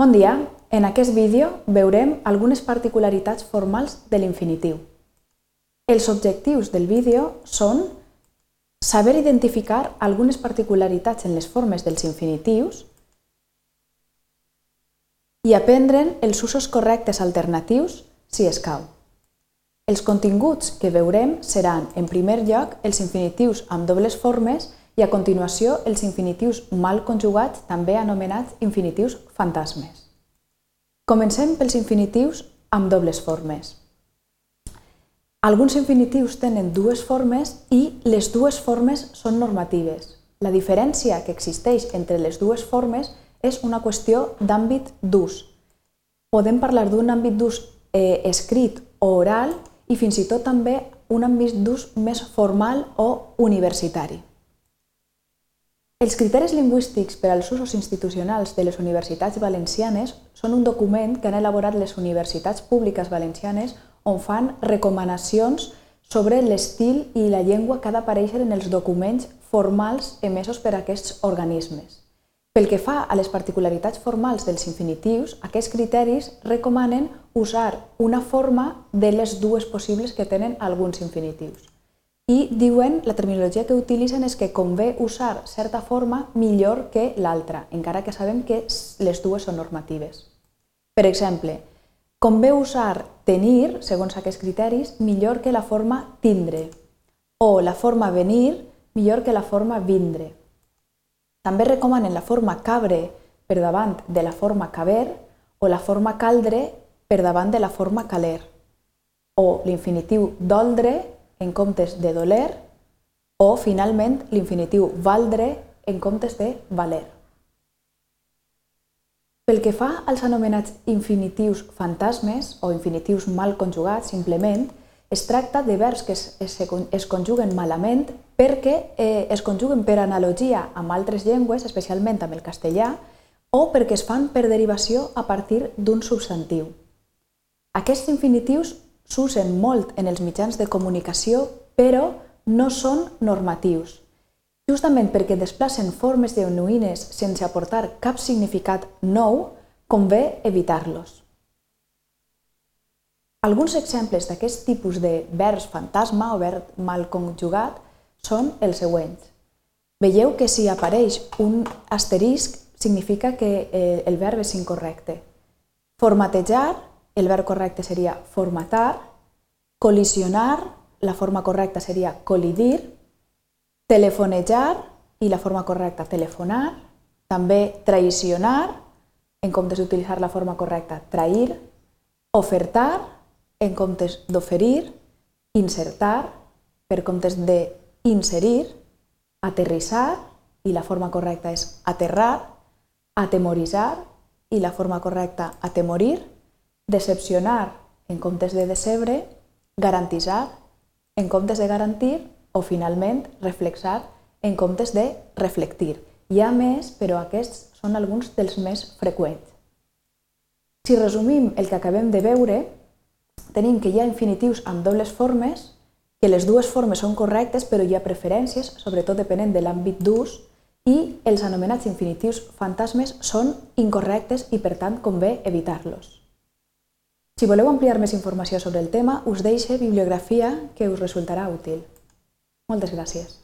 Bon dia! En aquest vídeo veurem algunes particularitats formals de l'infinitiu. Els objectius del vídeo són saber identificar algunes particularitats en les formes dels infinitius i aprendre'n els usos correctes alternatius si escau. Els continguts que veurem seran, en primer lloc, els infinitius amb dobles formes i a continuació els infinitius mal conjugats, també anomenats infinitius fantasmes. Comencem pels infinitius amb dobles formes. Alguns infinitius tenen dues formes i les dues formes són normatives. La diferència que existeix entre les dues formes és una qüestió d'àmbit d'ús. Podem parlar d'un àmbit d'ús eh, escrit o oral i fins i tot també un àmbit d'ús més formal o universitari. Els criteris lingüístics per als usos institucionals de les universitats valencianes són un document que han elaborat les universitats públiques valencianes on fan recomanacions sobre l'estil i la llengua que ha d'aparèixer en els documents formals emesos per aquests organismes. Pel que fa a les particularitats formals dels infinitius, aquests criteris recomanen usar una forma de les dues possibles que tenen alguns infinitius. I diuen, la terminologia que utilitzen és que convé usar certa forma millor que l'altra, encara que sabem que les dues són normatives. Per exemple, convé usar tenir, segons aquests criteris, millor que la forma tindre, o la forma venir millor que la forma vindre, també recomanen la forma cabre per davant de la forma caber o la forma caldre per davant de la forma caler, o l'infinitiu doldre en comptes de doler, o finalment l'infinitiu valdre en comptes de valer. Pel que fa als anomenats infinitius fantasmes o infinitius mal conjugats, simplement, es tracta de verbs que es, es, es conjuguen malament perquè eh, es conjuguen per analogia amb altres llengües, especialment amb el castellà, o perquè es fan per derivació a partir d'un substantiu. Aquests infinitius s'usen molt en els mitjans de comunicació, però no són normatius. Justament perquè desplacen formes genuïnes sense aportar cap significat nou, convé evitar-los. Alguns exemples d'aquest tipus de vers fantasma o verb mal conjugat són els següents. Veieu que si apareix un asterisc significa que eh, el verb és incorrecte. Formatejar, el verb correcte seria formatar. Colisionar, la forma correcta seria colidir. Telefonejar, i la forma correcta telefonar. També traicionar, en comptes d'utilitzar la forma correcta trair. Ofertar, en comptes d'oferir, insertar, per comptes de inserir, aterrissar, i la forma correcta és aterrar, atemoritzar, i la forma correcta atemorir, decepcionar en comptes de decebre, garantitzar en comptes de garantir o, finalment, reflexar en comptes de reflectir. Hi ha més, però aquests són alguns dels més freqüents. Si resumim el que acabem de veure, tenim que hi ha infinitius amb dobles formes, que les dues formes són correctes però hi ha preferències, sobretot depenent de l'àmbit d'ús, i els anomenats infinitius fantasmes són incorrectes i per tant convé evitar-los. Si voleu ampliar més informació sobre el tema, us deixe bibliografia que us resultarà útil. Moltes gràcies.